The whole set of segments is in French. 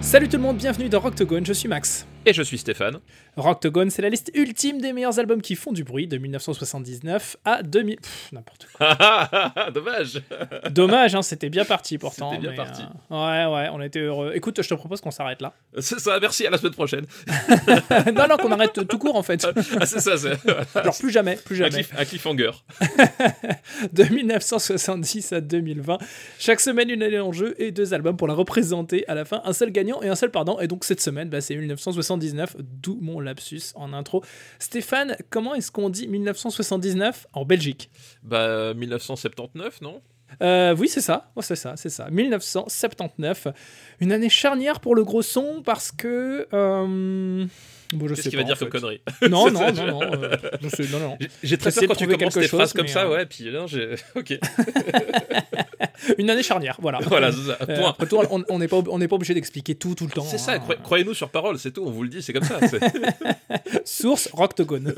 Salut tout le monde, bienvenue dans Rocktogone, je suis Max. Et je suis Stéphane. Rocktogone, c'est la liste ultime des meilleurs albums qui font du bruit de 1979 à 2000. Pff, n'importe quoi. Dommage. Dommage, hein, c'était bien parti pourtant. C'était bien mais, parti. euh, ouais, ouais, on était heureux. Écoute, je te propose qu'on s'arrête là. C'est ça, merci, à la semaine prochaine. non, non, qu'on arrête tout court en fait. Ah, c'est ça, c'est Genre plus jamais, plus un, jamais. cliff- un cliffhanger. De 1970 à 2020. Chaque semaine, une année en jeu et deux albums pour la représenter à la fin. Un seul gagnant et un seul perdant. Et donc cette semaine, bah, c'est 1979, d'où mon lapsus en intro. Stéphane, comment est-ce qu'on dit 1979 en Belgique? Bah, 1979, non? Euh, oui, c'est ça. Ouais, c'est ça, c'est ça. 1979. Une année charnière pour le gros son parce que. euh, Bon, Qu'est-ce qu'il va dire comme connerie? Non, non, euh, non, non. J'ai- très peur quand tu commences quelque tes phrases comme mais, ça, euh, ouais, puis non, j'ai. Ok. Une année charnière, voilà. voilà, ça. Euh, Point. après tout, on n'est pas, pas obligé d'expliquer tout tout le temps. C'est ça, hein. cro- croyez-nous sur parole, c'est tout, on vous le dit, c'est comme ça. Source Rocktogone.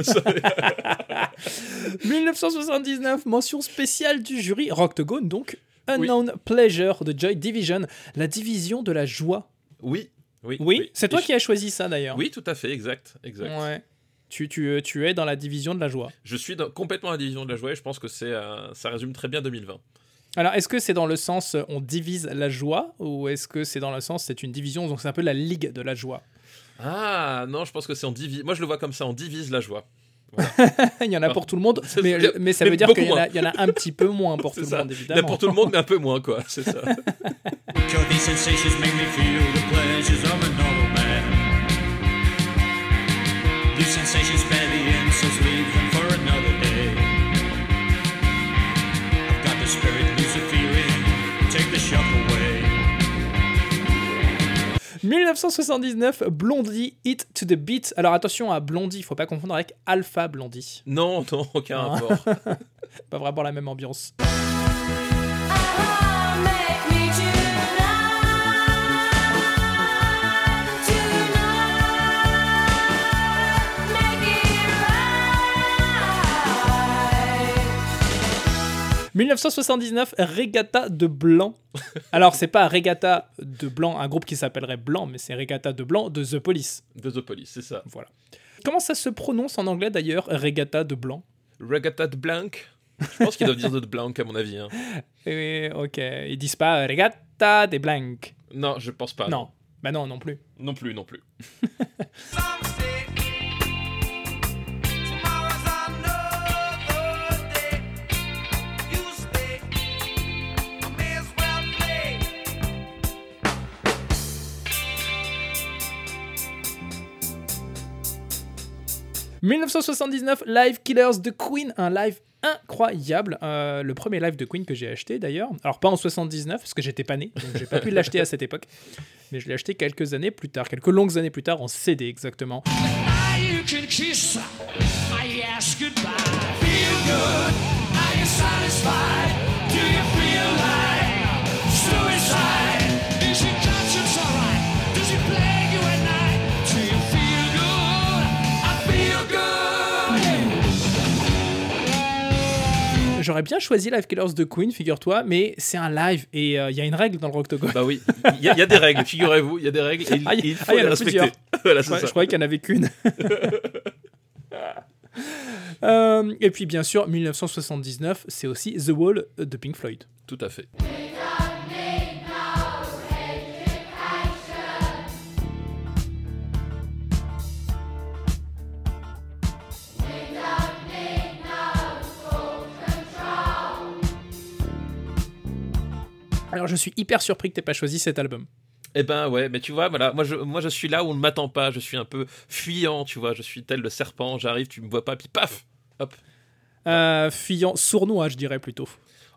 1979, mention spéciale du jury Rocktogone, donc Unknown Pleasure de Joy Division, la division de la joie. Oui, oui. Oui, c'est toi Et qui as choisi ça d'ailleurs. Oui, tout à fait, exact. exact. Ouais. Tu, tu, euh, tu es dans la division de la joie. Je suis dans- complètement à la division de la joie et je pense que c'est, euh, ça résume très bien 2020. Alors, est-ce que c'est dans le sens euh, on divise la joie ou est-ce que c'est dans le sens c'est une division, donc c'est un peu la ligue de la joie? Ah, non, je pense que c'est en divise. Moi, je le vois comme ça, on divise la joie. Il y en a pour tout le monde, mais, mais ça mais veut dire qu'il y, y en a un petit peu moins pour tout C'est le ça. monde, Il y en évidemment. a pour tout le monde, mais un peu moins, quoi. C'est ça. 1979, Blondie, Hit to the Beat. Alors attention à Blondie, il faut pas confondre avec Alpha Blondie. Non, non, aucun rapport. Pas vraiment la même ambiance. 1979, Regatta de Blanc. Alors c'est pas Regatta de Blanc, un groupe qui s'appellerait Blanc, mais c'est Regatta de Blanc de The Police. De The Police, c'est ça. Voilà. Comment ça se prononce en anglais d'ailleurs, Regatta de Blanc? Regatta de Blanc? Je pense qu'ils doivent dire de Blanc, à mon avis. hein. Eh, Ok, ils disent pas Regatta de Blanc. Non, je pense pas. non, bah non, non plus. Non plus, non plus. 1979, Live Killers de Queen, un live incroyable. Euh, le premier live de Queen que j'ai acheté d'ailleurs. Alors pas en 79 parce que j'étais pas né, donc j'ai pas pu l'acheter à cette époque. Mais je l'ai acheté quelques années plus tard, quelques longues années plus tard en CD exactement. J'aurais bien choisi Live Killers de Queen, figure-toi, mais c'est un live et euh, il y a une règle dans le Rocktogone. Bah oui, il y, a- il y a des règles, figurez-vous, il y a des règles et il, Ah, il- ah, faut en les respecter. voilà, Je, je croyais qu'il n'y en avait qu'une. Euh, et puis bien sûr, 1979, c'est aussi The Wall de Pink Floyd. Tout à fait. Alors je suis hyper surpris que t'aies pas choisi cet album. Eh ben ouais, mais tu vois, voilà, moi je, moi je suis là où on ne m'attend pas, je suis un peu fuyant, tu vois, je suis tel le serpent, j'arrive, tu me vois pas, puis paf Hop Euh, fuyant, sournois, je dirais plutôt.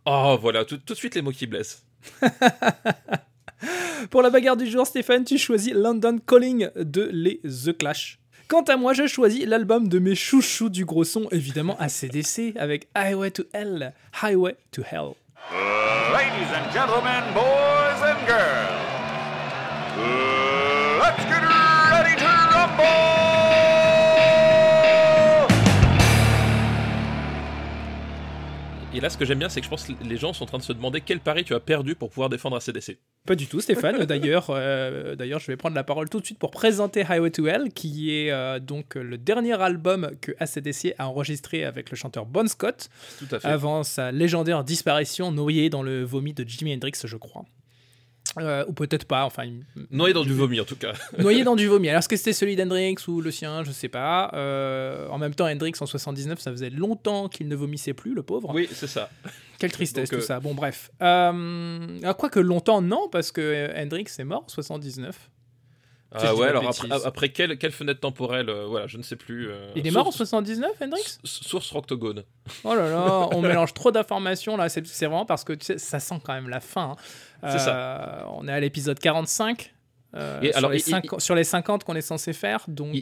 Oh voilà, tout, tout de suite les mots qui blessent. Pour la bagarre du jour, Stéphane, tu choisis London Calling de les The Clash. Quant à moi, je choisis l'album de mes chouchous du gros son, évidemment ACDC, avec Highway to Hell. Highway to Hell. Ladies and gentlemen, boys and girls, let's get ready to rumble! Et là, ce que j'aime bien, c'est que je pense que les gens sont en train de se demander quel pari tu as perdu pour pouvoir défendre ACDC. Pas du tout, Stéphane. D'ailleurs, euh, d'ailleurs, je vais prendre la parole tout de suite pour présenter Highway to Hell, qui est euh, donc le dernier album que ACDC a enregistré avec le chanteur Bon Scott, Tout à fait. avant sa légendaire disparition noyée dans le vomi de Jimi Hendrix, je crois. Euh, ou peut-être pas, enfin, Noyé dans du vomi, en tout cas. noyé dans du vomi. Alors, est-ce que c'était celui d'Hendrix ou le sien? Je sais pas. Euh, en même temps, Hendrix en 79, ça faisait longtemps qu'il ne vomissait plus, le pauvre. Oui, c'est ça. Quelle tristesse Donc, tout euh, ça. Bon, bref. Euh, ah, Quoique longtemps, non, parce que Hendrix est mort en 79. Ah ouais, alors après, quelle, quelle fenêtre temporelle euh, Voilà, je ne sais plus. euh, Il est mort en source- 79, Hendrix Source Roctogone. Oh là là, on mélange trop d'informations là. C'est vraiment parce que tu sais, ça sent quand même la fin. hein. C'est Euh, On est à l'épisode 45. euh, Et sur, alors, les il- il- 50 sur les 50 qu'on est censé faire, donc.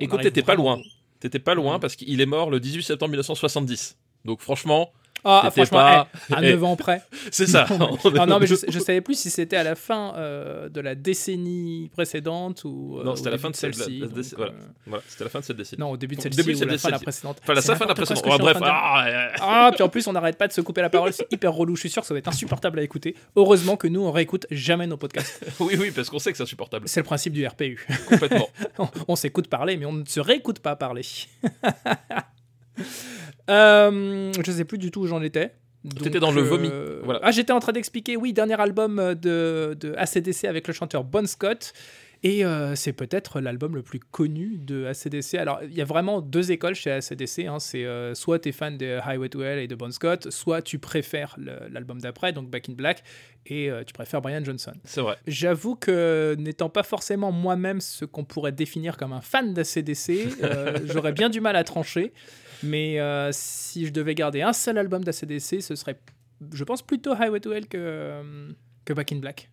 Écoute, t'étais pas loin. T'étais pas loin Mhm. parce qu'il est mort le 18 septembre 1970. Donc franchement, Ah, franchement, pas. eh, à Eh, 9 ans près. C'est ça. Ah non, mais je, je savais plus si c'était à la fin euh, de la décennie précédente ou. euh, Non, au c'était à la fin de celle- celle-ci. la- la donc, voilà. euh, Voilà, c'était la fin de cette décennie. Non, au début de Au celle-ci début de ou cette la fin de la décennie. précédente. Enfin, la fin de la précédente. suis bref. de ah, Ah, puis en plus, on n'arrête pas de se couper la parole, c'est hyper relou. Je suis sûr que ça va être insupportable à écouter. Heureusement que nous, on réécoute jamais nos podcasts. oui, oui, parce qu'on sait que c'est insupportable. C'est le principe du RPU. Complètement. on on s'écoute parler, mais on ne se réécoute pas parler. Euh, je sais plus du tout où j'en étais. T'étais dans le euh, vomi. Voilà. Ah, j'étais en train d'expliquer, oui, dernier album de, de ACDC avec le chanteur Bon Scott. Et euh, c'est peut-être l'album le plus connu de ACDC. Alors, il y a vraiment deux écoles chez ACDC. hein. C'est euh, soit tu es fan de Highway to Hell et de Bon Scott, soit tu préfères l'album d'après, donc Back in Black, et euh, tu préfères Brian Johnson. C'est vrai. J'avoue que n'étant pas forcément moi-même ce qu'on pourrait définir comme un fan d'ACDC, euh, j'aurais bien du mal à trancher. Mais euh, si je devais garder un seul album d'ACDC, ce serait, je pense, plutôt Highway to Hell que, euh, que Back in Black.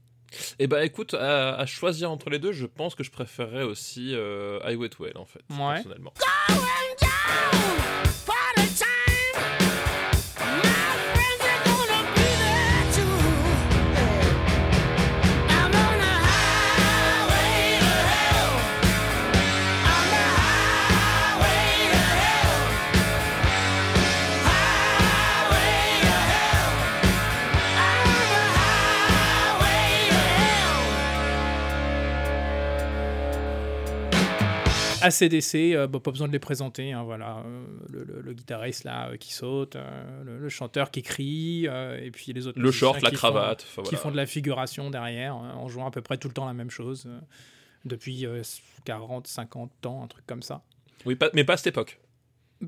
Et bah écoute, à, à choisir entre les deux, je pense que je préférerais aussi euh, Highway to Hell en fait, Ouais. personnellement. ACDC, euh, bah, pas besoin de les présenter. hein, voilà, euh, le, le- le guitariste là euh, qui saute, euh, le, le chanteur qui crie, et puis les autres. Le short, la font- cravate, qui font de la figuration derrière, euh, en jouant à peu près tout le temps la même chose, depuis euh, 40, 50 ans, un truc comme ça. Oui, pas- mais pas à cette époque.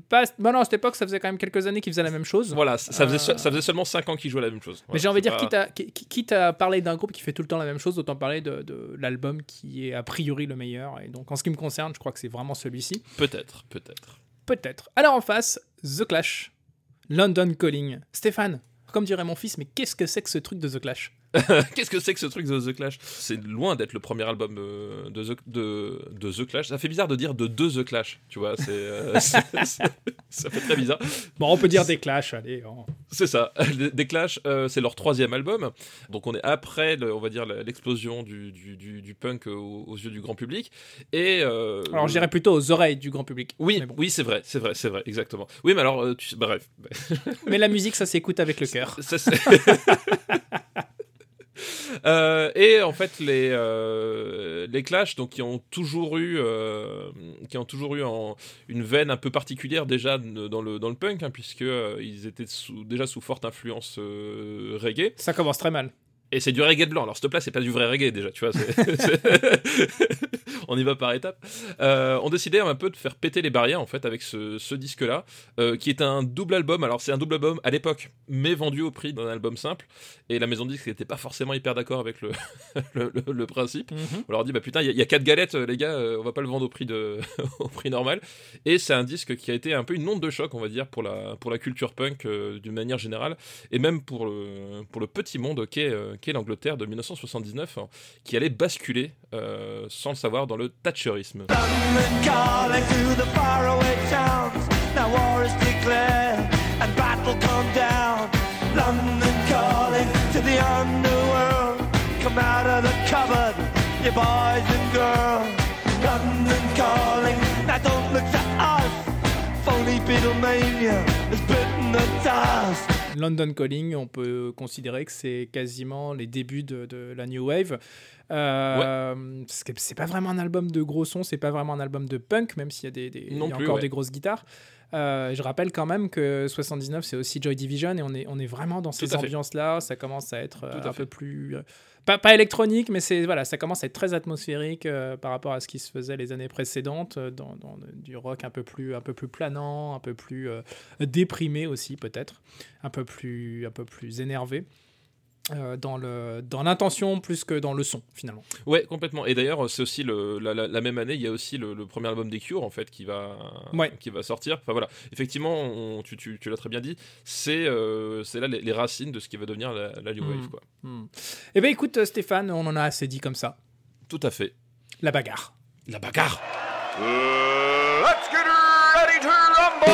Pas, bah non, à cette époque, ça faisait quand même quelques années qu'ils faisaient la même chose. Voilà, ça faisait, Euh, ça faisait seulement 5 ans qu'ils jouaient la même chose. Mais j'ai envie de dire, pas- quitte à, qui- quitte à parler d'un groupe qui fait tout le temps la même chose, autant parler de, de l'album qui est a priori le meilleur. Et donc, en ce qui me concerne, je crois que c'est vraiment celui-ci. Peut-être, peut-être. Peut-être. Alors en face, The Clash, London Calling. Stéphane, comme dirait mon fils, mais qu'est-ce que c'est que ce truc de The Clash? Qu'est-ce que c'est que ce truc de The Clash? C'est loin d'être le premier album euh, de, The, de, de The Clash. Ça fait bizarre de dire de deux The Clash, tu vois. C'est, euh, c'est- c'est- ça fait très bizarre. Bon, on peut dire des Clash, allez. oh. C'est ça. Des- Clash, euh, c'est leur troisième album. Donc on est après, le- on va dire, l'explosion du, du, du- du punk aux, aux yeux du grand public. Et euh, Alors, je dirais plutôt aux oreilles du grand public. Oui, bon. oui, c'est vrai, c'est vrai, c'est vrai, exactement. Oui, mais alors, tu bref. Mais la musique, ça s'écoute avec le cœur. Ça, c'est- Euh, et en fait les euh, les Clash donc qui ont toujours eu euh, qui ont toujours eu une veine un peu particulière déjà dans le dans le punk hein, puisque ils étaient déjà sous forte influence reggae Ça commence très mal. Et c'est du reggae blanc. Alors, s'il te plaît, c'est pas du vrai reggae déjà, tu vois. on y va par étapes. Euh, on décidait un peu de faire péter les barrières en fait avec ce, ce disque-là, euh, qui est un double album. Alors, c'est un double album à l'époque, mais vendu au prix d'un album simple. Et la maison de disque n'était pas forcément hyper d'accord avec le, le, le- le principe. On leur dit bah putain, il y, a- il y a quatre galettes, euh, les gars, euh, on va pas le vendre au prix de au prix normal. Et c'est un disque qui a été un peu une onde de choc, on va dire, pour la pour la culture punk d'une manière générale, et même pour le pour le petit monde qu'est euh, qu'est l'Angleterre de 1979, hein, qui allait basculer euh, sans le savoir dans le thatcherisme. Bitten. London Calling, on peut considérer que c'est quasiment les débuts de, de la New Wave. Euh, parce que C'est pas vraiment un album de gros sons, c'est pas vraiment un album de punk, même s'il y a, des, des- Non il y a plus, encore ouais. des grosses guitares. Euh, je rappelle quand même que 79 c'est aussi Joy Division et on est, on est vraiment dans ces ambiances-là. Ça commence à être euh, Tout un peu plus. Pas, pas électronique, mais c'est voilà, ça commence à être très atmosphérique euh, par rapport à ce qui se faisait les années précédentes, euh, dans, dans du rock un peu plus, un peu plus planant, un peu plus euh, déprimé aussi peut-être, un peu plus, un peu plus énervé. Euh, dans le dans l'intention plus que dans le son finalement. Ouais, complètement. Et d'ailleurs, c'est aussi le, la, la- la même année, il y a aussi le, le premier album des Cure en fait qui va Ouais. qui va sortir. Enfin voilà, effectivement, on- tu, tu, tu l'as très bien dit, c'est euh, c'est là les, les racines de ce qui va devenir la, la new wave quoi. Eh ben écoute euh, Stéphane, on en a assez dit comme ça. Tout à fait. La bagarre. La bagarre. Let's get ready to rumble!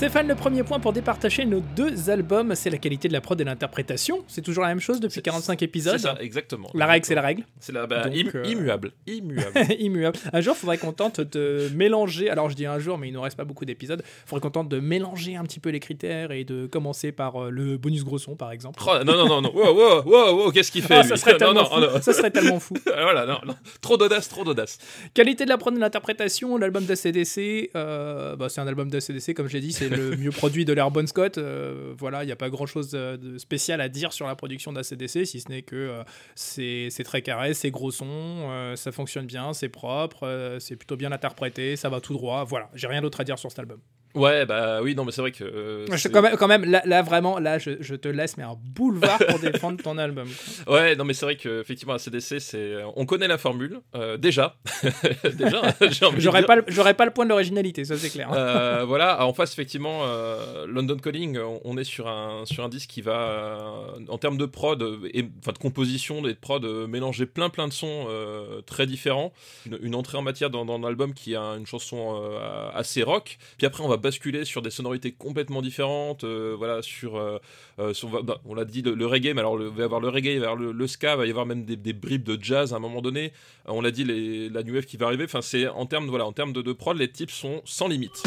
Stéphane, le premier point pour départager nos deux albums, c'est la qualité de la prod et l'interprétation. C'est toujours la même chose depuis C'est- 45 C'est épisodes. ça, exactement. La règle, c'est la règle. C'est la bah, Donc, im- euh, immuable, immuable. Immuable. Un jour, il faudrait qu'on tente de mélanger. Alors, je dis un jour, mais il nous reste pas beaucoup d'épisodes. Il faudrait qu'on tente de mélanger un petit peu les critères et de commencer par euh, le bonus gros son, par exemple. Oh, non non non non. Wow wow wow, wow, qu'est-ce qu'il fait Ah, lui ça, serait Non tellement non fou. non. ça serait tellement fou. voilà non non. Trop d'audace, trop d'audace. Qualité de la prod et l'interprétation, l'album d'ACDC, euh, bah, c'est un album d'ACDC, comme je l'ai dit, c'est le mieux produit de l'ère Bon Scott. Euh, voilà, il n'y a pas grand chose de spécial à dire sur la production d'ACDC, si ce n'est que euh, c'est très carré, c'est gros son, euh, ça fonctionne bien, c'est propre, c'est plutôt bien interprété, ça va tout droit. Voilà, j'ai rien d'autre à dire sur cet album. Ouais bah oui non mais c'est vrai que. euh, Je- quand, même, quand même, là, là, vraiment, là, je, je te laisse, mais un boulevard pour défendre ton album. Ouais, non, mais c'est vrai que effectivement, ACDC, c'est, on connaît la formule euh, déjà, déjà. j'ai envie de J'aurais pas, le- j'aurais pas le point de l'originalité, ça c'est clair. Euh, voilà, en face effectivement, euh, London Calling, on- est sur un sur un disque qui va, euh, en termes de prod euh, et enfin de composition et de prod, euh, mélanger plein plein de sons euh, très différents. Une, une entrée en matière dans, dans l'album qui a une chanson euh, assez rock. Puis après, on va basculer sur des sonorités complètement différentes. euh, voilà, sur, euh, euh, sur- bah, on l'a dit le, reggae, mais alors le- il va y avoir le reggae, il va avoir le, ska, il va y avoir même des, bribes de jazz à un moment donné. On l'a dit la new qui va arriver. Enfin, c'est en termes voilà, en termes de prod, les types sont sans limite.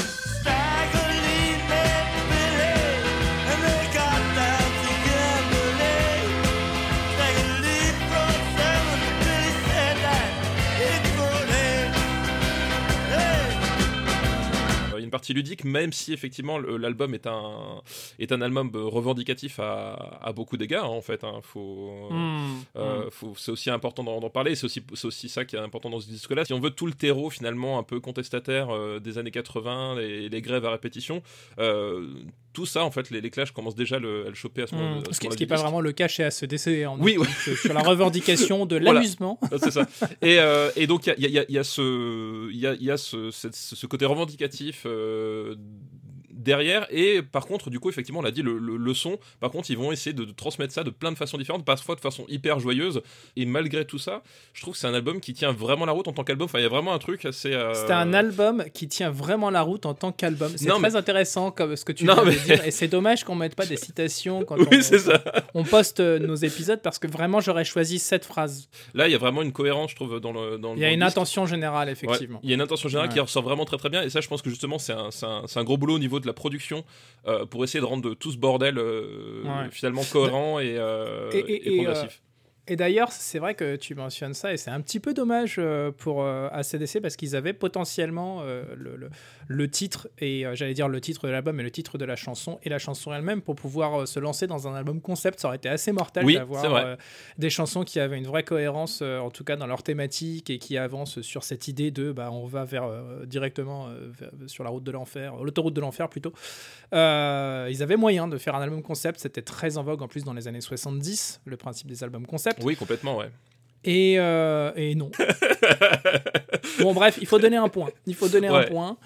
Partie ludique, même si effectivement l'album est un est un album euh, revendicatif à, à beaucoup d'égards. hein, en fait, hein. faut, euh, faut- c'est aussi important d'en parler. C'est aussi c'est aussi ça qui est important dans ce disque-là. Si on veut tout le terreau finalement un peu contestataire euh, des années 80, les, les grèves à répétition, euh, tout ça en fait, les, les clashs commencent déjà à le, à le choper à ce moment. Hmm. à ce Ce qui moment-là n'est pas vraiment le cas chez ACDC. En Oui, oui. plus, sur la revendication de l'amusement. C'est ça. Et, euh, et donc, il y a, il y a- y a ce, il y a, il y a ce, ce côté revendicatif euh, derrière. Et par contre, du coup, effectivement, on l'a dit, le, le- le son, par contre, ils vont essayer de, de transmettre ça de plein de façons différentes, parfois de façon hyper joyeuse. Et malgré tout ça, je trouve que c'est un album qui tient vraiment la route en tant qu'album. Enfin, il y a vraiment un truc assez. euh, C'est un album qui tient vraiment la route en tant qu'album. C'est très intéressant comme ce que tu Non, viens de mais- dire. Et c'est dommage qu'on mette pas des citations quand Oui, on, c'est ça. on poste euh, nos épisodes parce que vraiment j'aurais choisi cette phrase. Là, il y a vraiment une cohérence, je trouve, dans le. Dans, Il y a une disque. intention générale, Ouais, effectivement. il y a une intention générale Ouais. qui ressort vraiment très très bien et ça je pense que justement c'est un, un, c'est un gros boulot au niveau de la production euh, pour essayer de rendre tout ce bordel euh, Ouais. finalement cohérent et, euh, Et- et, et- et, progressif. Et d'ailleurs, c'est vrai que tu mentionnes ça, et c'est un petit peu dommage euh, pour euh, ACDC parce qu'ils avaient potentiellement euh, le, le- le titre, et j'allais dire le titre de l'album, et le titre de la chanson, et la chanson elle-même pour pouvoir se lancer dans un album concept. Ça aurait été assez mortel Oui, d'avoir des chansons qui avaient une vraie cohérence, en tout cas dans leur thématique, et qui avancent sur cette idée de bah, on va vers, directement vers- sur la route de l'enfer, l'autoroute de l'enfer plutôt. Euh, ils avaient moyen de faire un album concept, c'était très en vogue en plus dans les années 70, le principe des albums concept. Oui, complètement, ouais. Et, euh, et non. bon, bref, il faut donner un point. Il faut donner un point.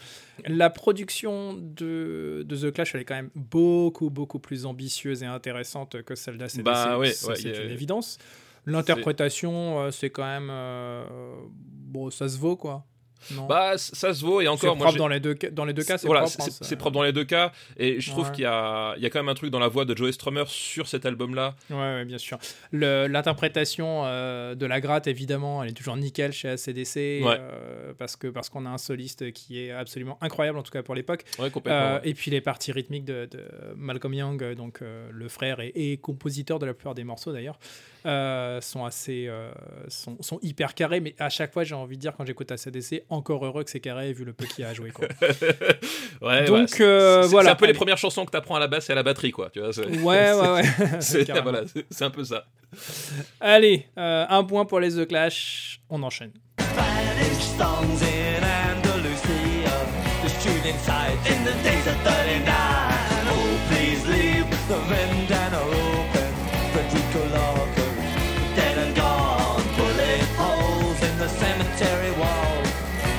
La production de, de The Clash, elle est quand même beaucoup, beaucoup plus ambitieuse et intéressante que celle d'ACDC. Bah ouais, ouais, c'est une évidence. L'interprétation, euh, c'est quand même. euh, bon, ça se vaut, quoi. Non. Bah, ça se vaut et c'est encore. moi, propre j'ai- dans les deux. Dans les deux cas, c'est voilà, propre. c'est hein, c'est propre dans les deux cas et je trouve Ouais. qu'il y a, il y a quand même un truc dans la voix de Joey Strummer sur cet album-là. Ouais, ouais, bien sûr. L'interprétation euh, de la gratte, évidemment, elle est toujours nickel chez ACDC. Ouais. euh, parce que parce qu'on a un soliste qui est absolument incroyable, en tout cas pour l'époque. Euh. Et puis les parties rythmiques de, de Malcolm Young, euh, donc le frère et, et compositeur de la plupart des morceaux d'ailleurs, sont assez, sont, sont hyper carrés. Mais à chaque fois, j'ai envie de dire quand j'écoute ACDC, encore heureux que c'est carré vu le peu qu'il y a à jouer. Quoi. Ouais, donc, ouais, c'est- euh, c'est- voilà. C'est un peu les premières chansons que t'apprends à la basse et à la batterie, quoi. Tu vois, c'est- ouais, ouais, ouais. c'est Carrément. voilà, c'est- c'est un peu ça. Allez, euh, un point pour les The Clash. On enchaîne. Spanish songs in Andalusia. The shooting sight in the days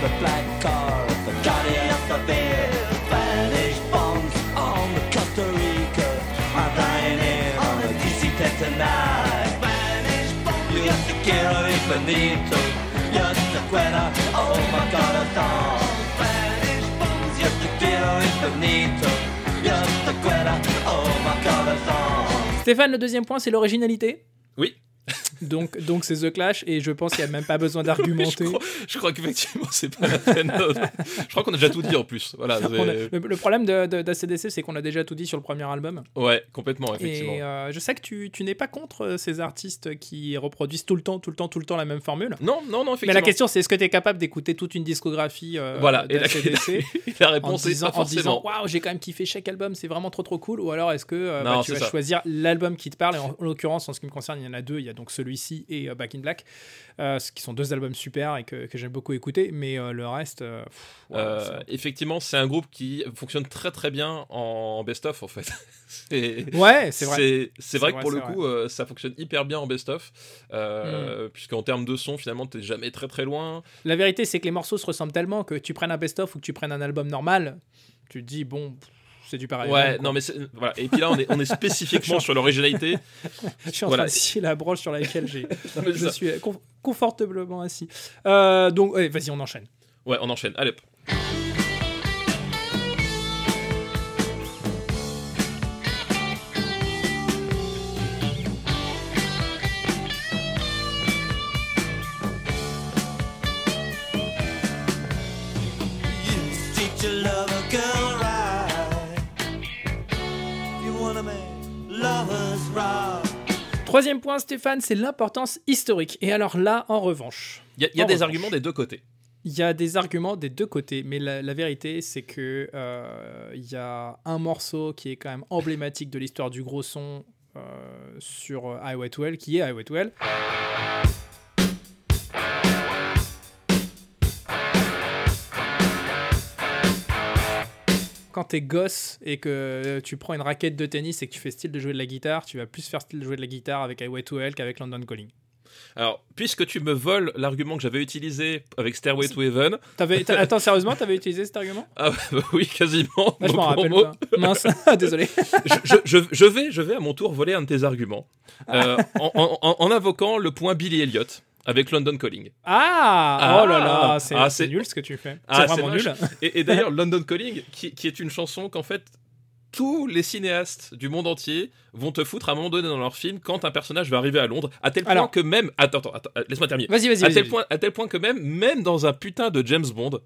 The black car, the Guardian of the Beer. Spanish bombs on the Costa Rica. I'm flying in on a DC-10 tonight. Spanish bombs, you got the quiero y bonito. Just the cuera, oh my god, a song. Spanish bombs, just the quiero y bonito. Just the cuera, oh my god, a song. Stéphane, le deuxième point, c'est l'originalité? Oui. Donc, donc c'est The Clash et je pense qu'il n'y a même pas besoin d'argumenter. crois, je crois qu'effectivement, c'est pas la peine. je crois qu'on a déjà tout dit en plus. Voilà. a- le, le problème d'ACDC, c'est qu'on a déjà tout dit sur le premier album. Ouais, complètement, effectivement. Et euh, je sais que tu, tu n'es pas contre euh, ces artistes qui reproduisent tout le temps, tout le temps, tout le temps la même formule. Non, non, non, Mais effectivement. la question, c'est est-ce que tu es capable d'écouter toute une discographie euh, Voilà, et la- la en réponse est disant, pas en disant forcément. waouh, j'ai quand même kiffé chaque album, c'est vraiment trop trop cool. Ou alors est-ce que euh, Non, bah, tu vas ça. choisir l'album qui te parle Et en, en l'occurrence, en ce qui me concerne, il y en a deux. Il y a donc celui-ci et euh, Back in Black, euh, ce qui sont deux albums super et que, que j'aime beaucoup écouter. Mais euh, le reste, pff, ouais, ça- effectivement, c'est un groupe qui fonctionne très très bien en best-of en fait. ouais, c'est vrai. C'est vrai que pour le coup, euh, ça fonctionne hyper bien en best-of, Mm. euh, puisqu'en termes de son, finalement, t'es jamais très très loin. La vérité, c'est que les morceaux se ressemblent tellement que tu prennes un best-of ou que tu prennes un album normal, tu te dis bon, c'est du pareil. ouais, non mais voilà. Et puis là, on est, on est spécifiquement sur l'originalité. Je suis en voilà. train de scier la broche sur laquelle j'ai, je suis con- confortablement assis. Euh, donc, ouais, vas-y, on enchaîne. Ouais, on enchaîne. Allez. Troisième point, Stéphane, c'est l'importance historique. Et alors là, en revanche, Il y a, y des revanche. arguments des deux côtés. il y a des arguments des deux côtés, mais la, la vérité, c'est que euh, il y a un morceau qui est quand même emblématique de l'histoire du gros son euh, sur euh, Highway to Hell, qui est Highway to Hell. Quand t'es gosse et que tu prends une raquette de tennis et que tu fais style de jouer de la guitare, tu vas plus faire style de jouer de la guitare avec Highway to Hell qu'avec London Calling. Alors, puisque tu me voles l'argument que j'avais utilisé avec Stairway to Heaven, attends, sérieusement, t'avais utilisé cet argument? Ah bah oui, quasiment. Ah, je m'en rappelle pas. Mince, désolé. je, je- je- je vais, je vais à mon tour voler un de tes arguments euh, en, en- en- en invoquant le point Billy Elliot avec London Calling. Ah, Ah, Oh là là, c'est ah, c'est nul ce que tu fais. Ah, c'est vraiment nul. Et, et d'ailleurs, London Calling, qui, qui est une chanson qu'en fait tous les cinéastes du monde entier vont te foutre à un moment donné dans leur film quand un personnage va arriver à Londres, à tel point Alors. que même, attends, attends, attends, laisse-moi terminer. Vas-y, vas-y. à tel point, à tel point que même, même dans un putain de James Bond,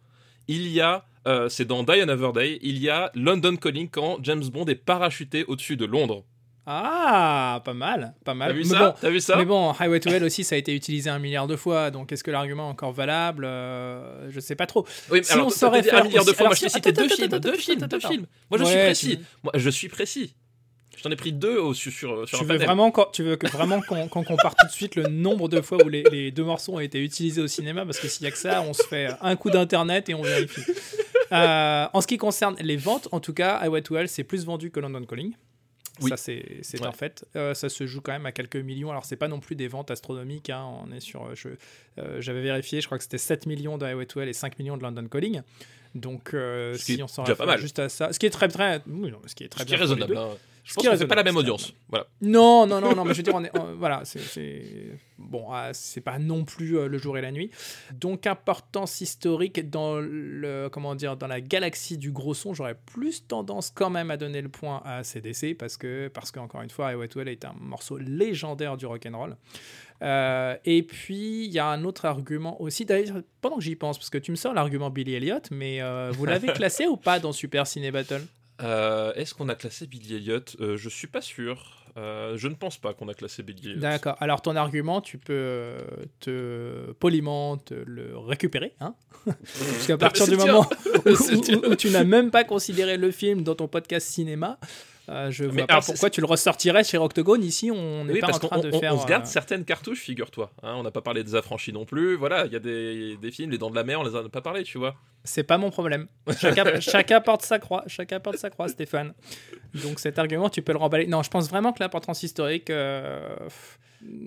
il y a, euh, c'est dans Die Another Day, il y a London Calling quand James Bond est parachuté au-dessus de Londres. Ah, pas mal, pas mal. T'as vu mais ça bon, T'as vu ça mais bon, Highway to Hell aussi, ça a été utilisé un milliard de fois. Donc, est-ce que l'argument est encore valable Euh, Je sais pas trop. Oui, mais Si alors, on saurait faire un milliard de fois. Moi, je cité deux films, deux films, deux films. Moi, je suis précis. Moi, je suis précis. Je t'en ai pris deux au, sur, Tu un veux panel. vraiment, tu veux que vraiment qu'on compare tout de suite le nombre de fois où les, les deux morceaux ont été utilisés au cinéma? Parce que s'il y a que ça, on se fait un coup d'internet et on vérifie. Euh, en ce qui concerne les ventes, en tout cas, Highway to Hell, c'est plus vendu que London Calling. Oui. Ça, c'est Ouais. un fait. Euh, ça se joue quand même à quelques millions. Alors, c'est pas non plus des ventes astronomiques. hein. On est sur. euh, euh, J'avais vérifié, je crois que c'était 7 millions de Highway to Hell et 5 millions de London Calling. Donc, qui si on s'en réfère juste à ça. Ce qui est très, très. oui, non, ce qui est très Ce qui est bien les raisonnable. deux. hein. Je pense que c'est pas la même audience. Voilà. Non, non, non, non, mais je veux dire, on est, on- voilà, c'est- bon, ah, c'est pas non plus euh, le jour et la nuit. Donc, importance historique dans le, comment dire, dans la galaxie du gros son, j'aurais plus tendance quand même à donner le point à CDC parce que, parce qu'encore une fois, I Wet Well est un morceau légendaire du rock and roll. Euh, et puis, il y a un autre argument aussi. D'ailleurs, pendant que j'y pense, parce que tu me sors l'argument Billy Elliot, mais euh, vous l'avez classé ou pas dans Super Ciné Battle? Euh, Est-ce qu'on a classé Billy Elliot? Euh, Je suis pas sûr. Euh, je ne pense pas qu'on a classé Billy Elliot. D'accord. Alors ton argument, tu peux euh, te poliment te le récupérer, hein Parce qu'à partir du moment où, C'est où- où- où tu n'as même pas considéré le film dans ton podcast cinéma, euh, je vois Mais pas alors, pourquoi tu le ressortirais chez Octogone. Ici, on n'est Oui, pas parce en train de on- faire. on se garde euh, certaines cartouches, figure-toi. hein. on n'a pas parlé des affranchis non plus. Voilà, il y a des, des films, Les Dents de la Mer, on les a pas parlé, tu vois. C'est pas mon problème. Chacun, chacun porte sa croix. Chacun porte sa croix, Stéphane. Donc cet argument, tu peux le remballer. Non, je pense vraiment que l'importance historique. euh,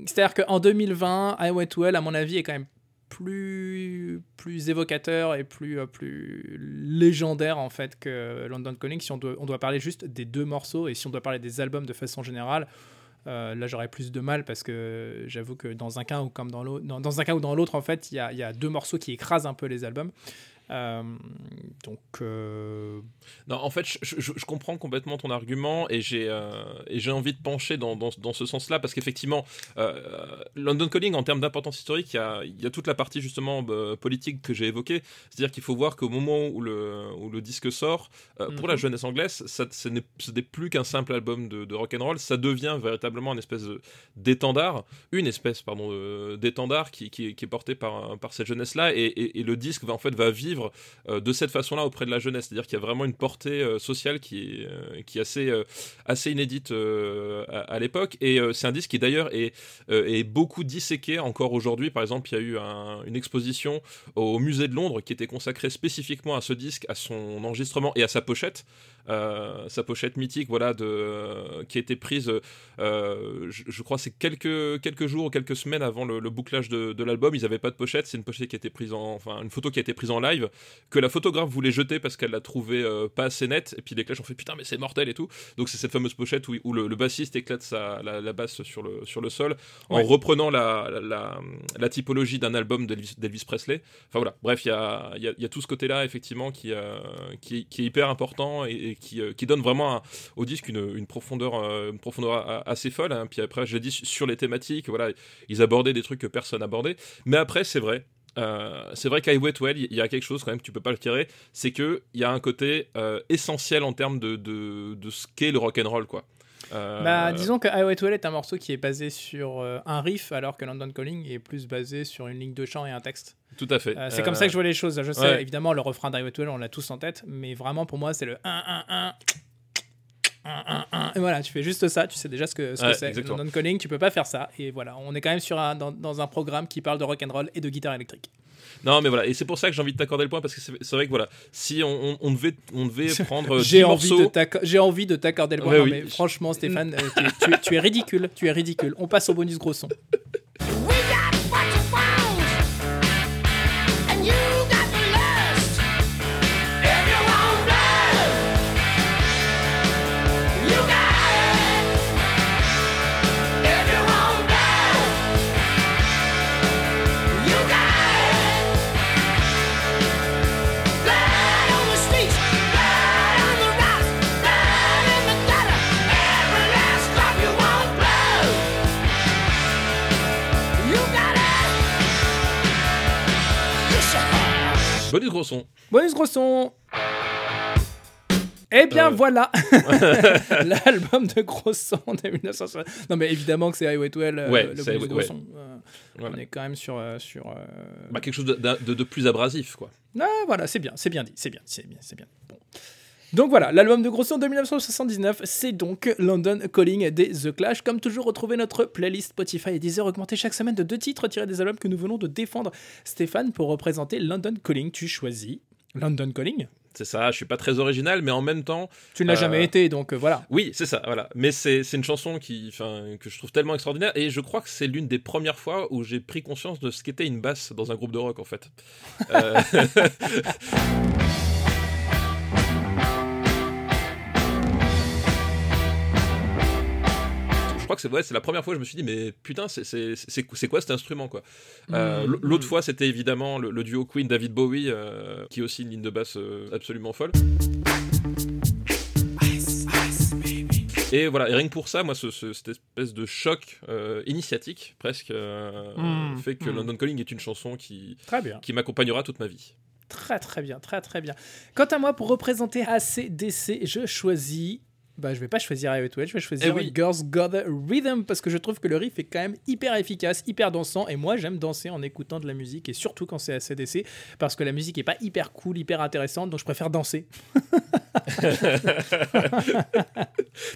C'est-à-dire qu'en 2020, I Went Well, à mon avis, est quand même plus, plus évocateur et plus, euh, plus légendaire en fait que London Calling. Si on doit, on doit parler juste des deux morceaux et si on doit parler des albums de façon générale, euh, là j'aurais plus de mal parce que j'avoue que dans un cas ou comme dans l'autre, dans, un cas ou dans l'autre en fait, il y a, il y a deux morceaux qui écrasent un peu les albums. Euh, donc euh, Non, en fait, je, je- je comprends complètement ton argument et j'ai euh, et j'ai envie de pencher dans, dans, dans ce sens-là parce qu'effectivement, London Calling, en termes d'importance historique, il y a, il y a toute la partie justement euh, politique que j'ai évoquée. C'est-à-dire qu'il faut voir qu'au moment où le, où le disque sort, pour Mhm. la jeunesse anglaise, ça, ce n'est plus qu'un simple album de, de rock and roll. Ça devient véritablement une espèce d'étendard, une espèce pardon d'étendard qui, qui, est- qui est porté par, par cette jeunesse-là et, et- et le disque va en fait va vivre euh, de cette façon-là auprès de la jeunesse. C'est-à-dire qu'il y a vraiment une portée euh, sociale qui est, euh, qui est assez, assez inédite à, l'époque. Et c'est un disque qui d'ailleurs est, est beaucoup disséqué encore aujourd'hui. Par exemple, il y a eu un- une exposition au musée de Londres qui était consacrée spécifiquement à ce disque, à son enregistrement et à sa pochette. Euh, sa pochette mythique, voilà, de, qui a été prise, euh, je, je crois, c'est quelques, quelques jours ou quelques semaines avant le, le bouclage de, de l'album. Ils n'avaient pas de pochette. C'est une pochette qui a été prise en, enfin, une photo qui a été prise en live que la photographe voulait jeter parce qu'elle l'a trouvé euh, pas assez nette. Et puis les Clash ont fait putain, mais c'est mortel et tout. Donc c'est cette fameuse pochette où, où le, le bassiste éclate sa, la, la basse sur le, sur le sol en Ouais. reprenant la, la, la, la typologie d'un album d'Elvis d'Elvis Presley. Enfin voilà, bref, il y a, y, a, y a tout ce côté-là effectivement qui, euh, qui, qui est hyper important et, et qui, euh, qui donne vraiment au disque une, profondeur, euh, assez folle. hein. Puis après, je l'ai dit sur les thématiques, ils abordaient des trucs que personne n'abordait. Mais après, c'est vrai. euh, c'est vrai qu'à I Wet Well, il y a quelque chose quand même que tu peux pas le tirer, c'est que il y a un côté essentiel en termes de ce qu'est le rock and roll quoi. Euh, bah, disons que I Wet Well est un morceau qui est basé sur euh, un riff alors que London Calling est plus basé sur une ligne de chant et un texte. tout à fait. Euh, c'est comme ça que je vois les choses. Je sais, ouais. évidemment, le refrain d'I Wet Well, on l'a tous en tête, mais vraiment pour moi, c'est le 1 1 1 1, 1, 1. Et voilà, tu fais juste ça, tu sais déjà ce que ce Ouais, c'est. exactement. London Calling, tu peux pas faire ça. Et voilà, on est quand même sur un, dans, dans un programme qui parle de rock and roll et de guitare électrique. Non, mais voilà, et c'est pour ça que j'ai envie de t'accorder le point parce que c'est vrai que voilà, si on, on- on devait, on devait prendre J'ai 10 envie, morceaux, de t'acc- j'ai envie de t'accorder le point. Ouais, Non, oui. mais franchement, Stéphane, euh, tu, es- tu es, tu es ridicule. Tu es ridicule. On passe au bonus gros son. bonus gros son. Bonus gros son. Eh bien Euh. voilà l'album de gros son de 1960. Non mais évidemment que c'est I Wet Well, euh, Ouais, le bonus I gros Wet- son. Euh, Voilà. On est quand même sur sur. euh, Bah, quelque chose de, de- de plus abrasif, quoi. Ah, voilà, c'est bien, c'est bien dit, c'est bien, c'est bien, c'est bien. Bon. Donc voilà, l'album de gros son de 1979, c'est donc London Calling des The Clash. Comme toujours, retrouvez notre playlist Spotify et Deezer augmentée chaque semaine de deux titres tirés des albums que nous venons de défendre. Stéphane, pour représenter London Calling, tu choisis London Calling. C'est ça, je suis pas très original, mais en même temps, Tu ne l'as Euh, jamais été, donc euh, voilà. oui, c'est ça, voilà. Mais c'est une chanson qui, que je trouve tellement extraordinaire, et je crois que c'est l'une des premières fois où j'ai pris conscience de ce qu'était une basse dans un groupe de rock, en fait. Euh, crois que c'est ouais, la première fois que je me suis dit, mais putain, c'est- c'est c'est- c'est quoi cet instrument quoi Euh, Mm, l- L'autre mm. fois, c'était évidemment le, le duo Queen David Bowie, euh, qui est aussi une ligne de basse euh, absolument folle. Et voilà, et rien que pour ça, moi, ce- ce- cette espèce de choc euh, initiatique, presque, euh, Mm, fait que. London Calling est une chanson qui, Très bien. qui m'accompagnera toute ma vie. Très très bien, très très bien. Quant à moi, pour représenter ACDC, je choisis. Bah, je vais pas choisir It Well, je vais choisir Eh oui. Girls Got a Rhythm parce que je trouve que le riff est quand même hyper efficace, hyper dansant. Et moi, j'aime danser en écoutant de la musique et surtout quand c'est ACDC parce que la musique est pas hyper cool, hyper intéressante, donc je préfère danser.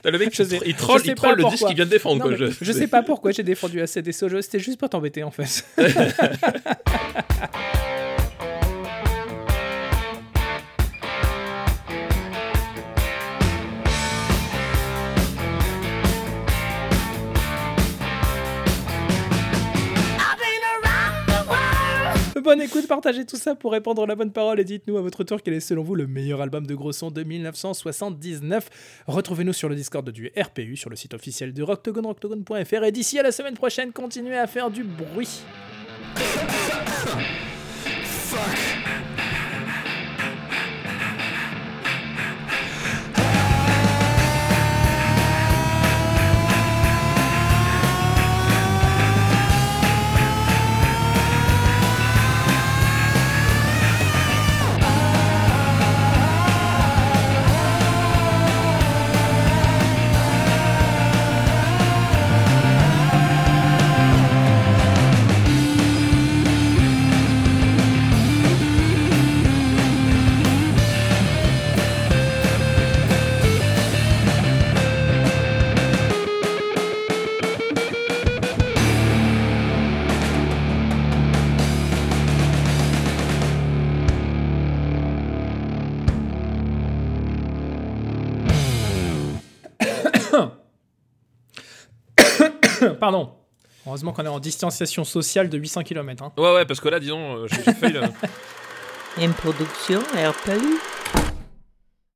Le mec, Je il, sais- il troll, je il troll le disque qu'il vient de défendre. Non, quoi, je- je sais pas pourquoi j'ai défendu ACDC au jeu, c'était juste pour t'embêter en fait. Bonne écoute, partagez tout ça pour répandre la bonne parole et dites-nous à votre tour quel est selon vous le meilleur album de gros son de 1979. Retrouvez-nous sur le Discord du RPU, sur le site officiel de Rocktogone, rocktogone.fr et d'ici à la semaine prochaine, continuez à faire du bruit. Pardon. Heureusement qu'on est en distanciation sociale de 800 km. Ouais, ouais, parce que là, disons, euh, j'ai là. Une production RPU.